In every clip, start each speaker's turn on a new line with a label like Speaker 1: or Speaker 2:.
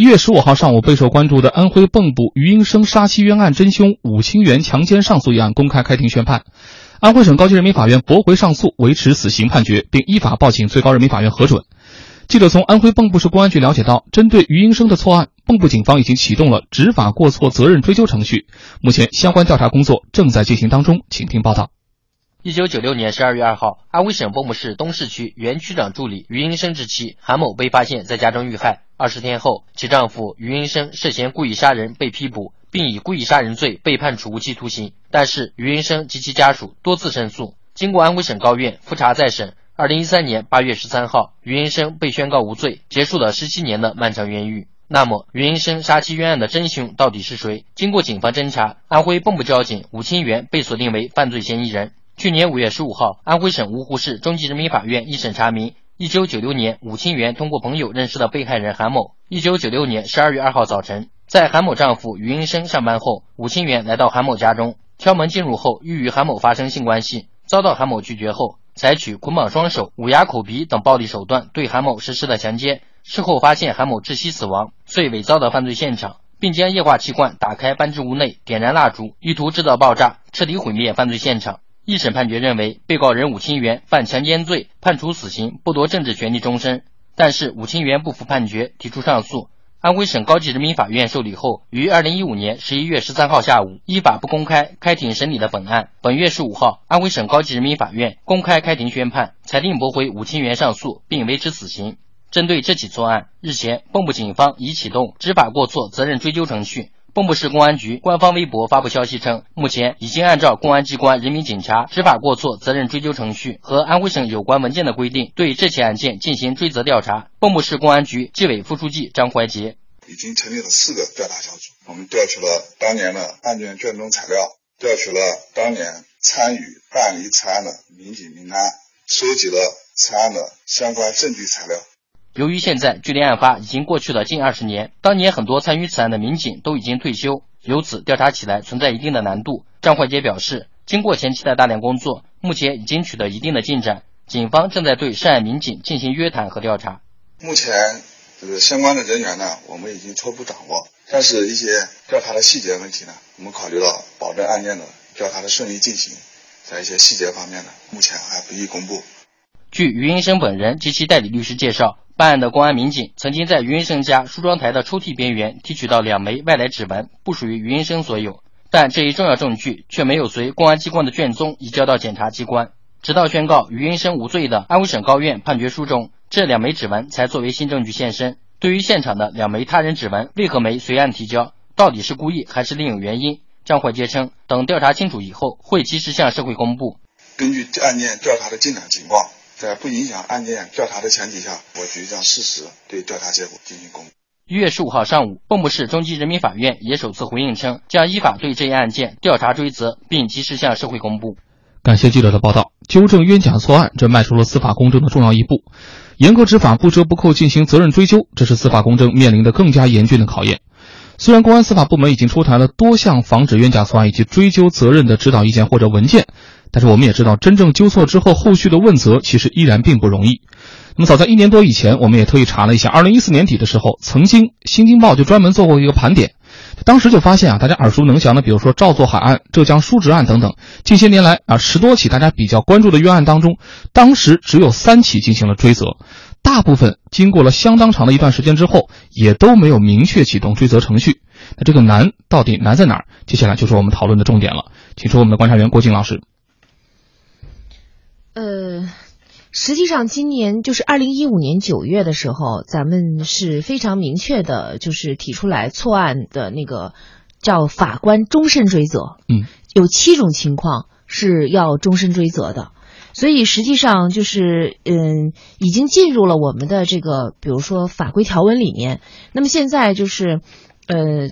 Speaker 1: 一月十五号上午，备受关注的安徽蚌埠余英生杀妻冤案真凶武清源强奸上诉一案公开开庭宣判，安徽省高级人民法院驳回上诉，维持死刑判决，并依法报请最高人民法院核准。记者从安徽蚌埠市公安局了解到，针对余英生的错案，蚌埠警方已经启动了执法过错责任追究程序，目前相关调查工作正在进行当中。请听报道。
Speaker 2: 一九九六年十二月二号，安徽省蚌埠市东市区原区长助理余英生之妻韩某被发现在家中遇害。二十天后，其丈夫余英生涉嫌故意杀人被批捕，并以故意杀人罪被判处无期徒刑。但是，余英生及其家属多次申诉，经过安徽省高院复查再审。二零一三年八月十三号，余英生被宣告无罪，结束了十七年的漫长冤狱。那么，余英生杀妻冤案的真凶到底是谁？经过警方侦查，安徽蚌埠交警武清源被锁定为犯罪嫌疑人。去年五月十五号，安徽省芜湖市中级人民法院一审查明，一九九六年武清源通过朋友认识了被害人韩某。一九九六年十二月二号早晨，在韩某丈夫余英生上班后，武清源来到韩某家中，敲门进入后欲与韩某发生性关系，遭到韩某拒绝后。采取捆绑双手、捂牙口鼻等暴力手段对韩某实施了强奸。事后发现韩某窒息死亡，遂伪造的犯罪现场，并将液化气罐打开搬至屋内，点燃蜡烛，意图制造爆炸，彻底毁灭犯罪现场。一审判决认为，被告人武清源犯强奸罪，判处死刑，剥夺政治权利终身。但是武清源不服判决，提出上诉。安徽省高级人民法院受理后，于二零一五年十一月十三号下午依法不公开开庭审理了本案。本月十五号，安徽省高级人民法院公开开庭宣判，裁定驳回武清源上诉，并维持死刑。针对这起错案，日前，蚌埠警方已启动执法过错责任追究程序。蚌埠市公安局官方微博发布消息称，目前已经按照公安机关人民警察执法过错责任追究程序和安徽省有关文件的规定，对这起案件进行追责调查。蚌埠市公安局纪委副书记张怀杰
Speaker 3: 已经成立了四个调查小组，我们调取了当年的案卷卷宗材料，调取了当年参与办理此案的民警名单，收集了此案的相关证据材料。
Speaker 2: 由于现在距离案发已经过去了近二十年，当年很多参与此案的民警都已经退休，由此调查起来存在一定的难度。张怀杰表示，经过前期的大量工作，目前已经取得一定的进展，警方正在对涉案民警进行约谈和调查。
Speaker 3: 目前这个相关的人员呢，我们已经初步掌握，但是一些调查的细节问题呢，我们考虑到保证案件的调查的顺利进行，在一些细节方面呢，目前还不宜公布。
Speaker 2: 据余英生本人及其代理律师介绍。办案的公安民警曾经在余英生家梳妆台的抽屉边缘提取到两枚外来指纹，不属于余英生所有，但这一重要证据却没有随公安机关的卷宗移交到检察机关。直到宣告余英生无罪的安徽省高院判决书中，这两枚指纹才作为新证据现身。对于现场的两枚他人指纹为何没随案提交，到底是故意还是另有原因？张怀杰称，等调查清楚以后，会及时向社会公布。
Speaker 3: 根据案件调查的进展情况。在不影响案件调查的前提下，我局将适时对调查结果进行公布。
Speaker 2: 一月十五号上午，蚌埠市中级人民法院也首次回应称，将依法对这一案件调查追责，并及时向社会公布。
Speaker 1: 感谢记者的报道，纠正冤假错案，这迈出了司法公正的重要一步。严格执法，不折不扣进行责任追究，这是司法公正面临的更加严峻的考验。虽然公安司法部门已经出台了多项防止冤假错案以及追究责任的指导意见或者文件。但是我们也知道，真正纠错之后，后续的问责其实依然并不容易。那么，早在一年多以前，我们也特意查了一下，二零一四年底的时候，曾经《新京报》就专门做过一个盘点，当时就发现啊，大家耳熟能详的，比如说赵作海案、浙江叔侄案等等，近些年来啊，十多起大家比较关注的冤案当中，当时只有三起进行了追责，大部分经过了相当长的一段时间之后，也都没有明确启动追责程序。那这个难到底难在哪儿？接下来就是我们讨论的重点了，请出我们的观察员郭静老师。
Speaker 4: 呃，实际上今年就是二零一五年九月的时候，咱们是非常明确的，就是提出来错案的那个叫法官终身追责。
Speaker 1: 嗯，
Speaker 4: 有七种情况是要终身追责的，所以实际上就是嗯，已经进入了我们的这个比如说法规条文里面。那么现在就是呃，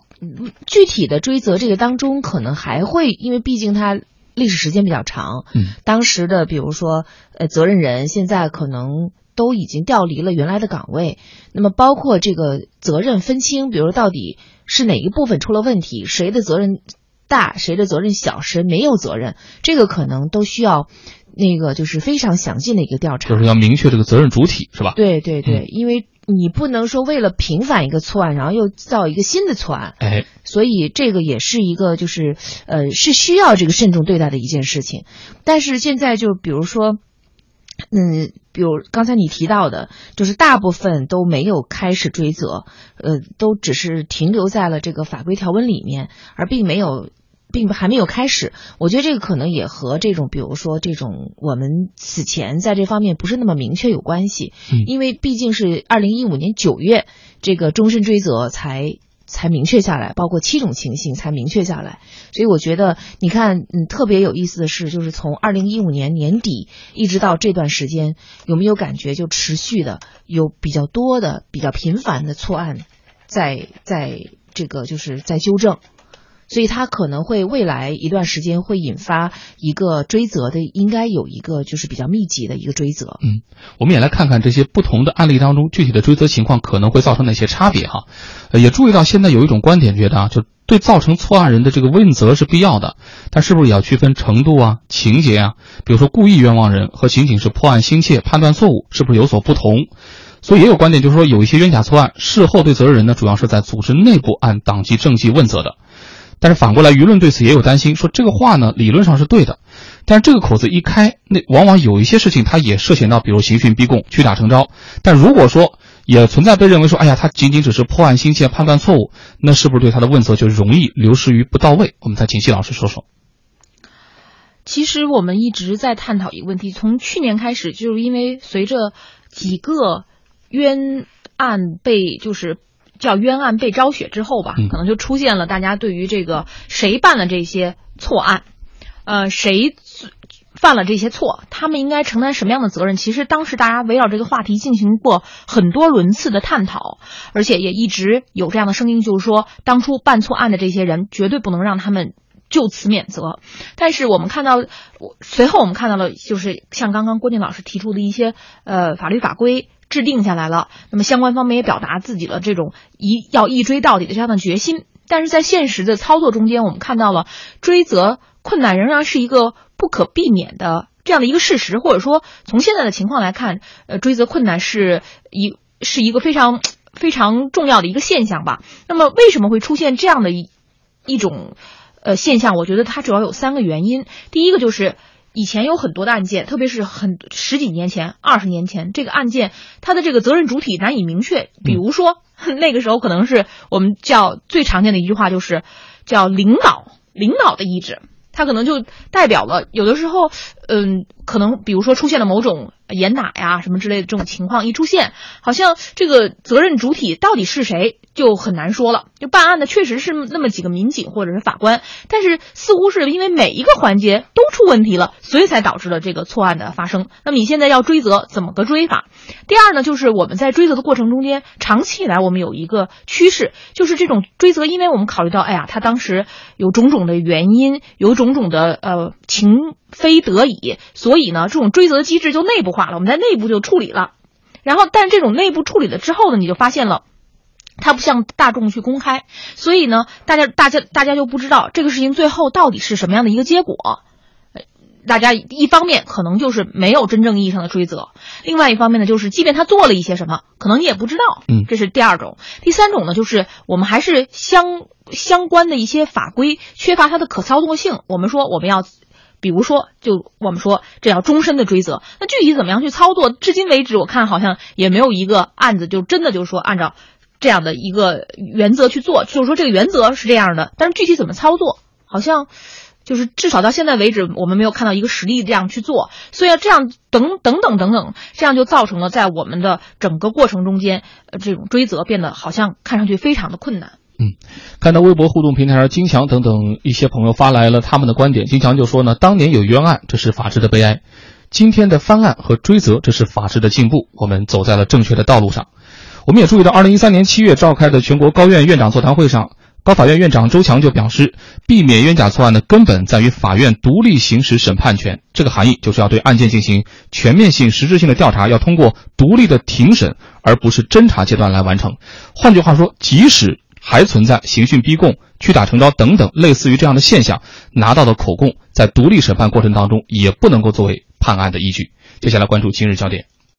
Speaker 4: 具体的追责这个当中，可能还会因为毕竟它。历史时间比较长，
Speaker 1: 嗯，
Speaker 4: 当时的比如说，呃，责任人现在可能都已经调离了原来的岗位，那么包括这个责任分清，比如到底是哪一部分出了问题，谁的责任大，谁的责任小，谁没有责任，这个可能都需要那个就是非常详尽的一个调查，
Speaker 1: 就是要明确这个责任主体，是吧？
Speaker 4: 对对对，因为你不能说为了平反一个错案，然后又造一个新的错案。
Speaker 1: 哎，
Speaker 4: 所以这个也是一个就是呃是需要这个慎重对待的一件事情。但是现在就比如说。嗯，比如刚才你提到的，就是大部分都没有开始追责，呃，都只是停留在了这个法规条文里面，而并没有，并还没有开始。我觉得这个可能也和这种，比如说这种我们此前在这方面不是那么明确有关系，因为毕竟是二零一五年九月这个终身追责才。才明确下来，包括七种情形才明确下来，所以我觉得，你看，嗯，特别有意思的是，就是从二零一五年年底一直到这段时间，有没有感觉就持续的有比较多的、比较频繁的错案，在在这个就是在纠正。所以它可能会未来一段时间会引发一个追责的，应该有一个就是比较密集的一个追责。
Speaker 1: 嗯，我们也来看看这些不同的案例当中具体的追责情况可能会造成哪些差别哈。也注意到现在有一种观点觉得啊，就对造成错案人的这个问责是必要的，但是不是也要区分程度啊、情节啊？比如说故意冤枉人和仅仅是破案心切、判断错误，是不是有所不同？所以也有观点就是说，有一些冤假错案事后对责任人呢，主要是在组织内部按党纪政纪问责的。但是反过来，舆论对此也有担心，说这个话呢理论上是对的，但是这个口子一开，那往往有一些事情它也涉嫌到，比如刑讯逼供、屈打成招。但如果说也存在被认为说，哎呀，他仅仅只是破案心切、判断错误，那是不是对他的问责就容易流失于不到位？我们再请谢老师说说。
Speaker 5: 其实我们一直在探讨一个问题，从去年开始，就是因为随着几个冤案被就是。叫冤案被昭雪之后吧，可能就出现了大家对于这个谁办了这些错案，呃，谁犯了这些错，他们应该承担什么样的责任？其实当时大家围绕这个话题进行过很多轮次的探讨，而且也一直有这样的声音，就是说当初办错案的这些人绝对不能让他们就此免责。但是我们看到，随后我们看到了，就是像刚刚郭靖老师提出的一些呃法律法规。制定下来了，那么相关方面也表达自己的这种一要一追到底的这样的决心，但是在现实的操作中间，我们看到了追责困难仍然是一个不可避免的这样的一个事实，或者说从现在的情况来看，呃，追责困难是一是一个非常非常重要的一个现象吧。那么为什么会出现这样的一一种呃现象？我觉得它主要有三个原因，第一个就是。以前有很多的案件，特别是很十几年前、二十年前，这个案件它的这个责任主体难以明确。比如说，那个时候可能是我们叫最常见的一句话，就是叫领导领导的意志，它可能就代表了有的时候，嗯，可能比如说出现了某种。严打呀，什么之类的这种情况一出现，好像这个责任主体到底是谁就很难说了。就办案的确实是那么几个民警或者是法官，但是似乎是因为每一个环节都出问题了，所以才导致了这个错案的发生。那么你现在要追责，怎么个追法？第二呢，就是我们在追责的过程中间，长期以来我们有一个趋势，就是这种追责，因为我们考虑到，哎呀，他当时有种种的原因，有种种的呃情非得已，所以呢，这种追责机制就内部。化了，我们在内部就处理了，然后，但这种内部处理了之后呢，你就发现了，他不向大众去公开，所以呢，大家大家大家就不知道这个事情最后到底是什么样的一个结果。大家一方面可能就是没有真正意义上的追责，另外一方面呢，就是即便他做了一些什么，可能你也不知道。
Speaker 1: 嗯，
Speaker 5: 这是第二种。第三种呢，就是我们还是相相关的一些法规缺乏它的可操作性。我们说我们要。比如说，就我们说这要终身的追责，那具体怎么样去操作？至今为止，我看好像也没有一个案子就真的就是说按照这样的一个原则去做。就是说这个原则是这样的，但是具体怎么操作，好像就是至少到现在为止，我们没有看到一个实例这样去做。所以这样等等等等等，这样就造成了在我们的整个过程中间，呃，这种追责变得好像看上去非常的困难。
Speaker 1: 嗯，看到微博互动平台上金强等等一些朋友发来了他们的观点，金强就说呢，当年有冤案，这是法治的悲哀；今天的翻案和追责，这是法治的进步。我们走在了正确的道路上。我们也注意到，二零一三年七月召开的全国高院院长座谈会上，高法院院长周强就表示，避免冤假错案的根本在于法院独立行使审判权。这个含义就是要对案件进行全面性、实质性的调查，要通过独立的庭审，而不是侦查阶段来完成。换句话说，即使还存在刑讯逼供、屈打成招等等类似于这样的现象，拿到的口供在独立审判过程当中也不能够作为判案的依据。接下来关注今日焦点。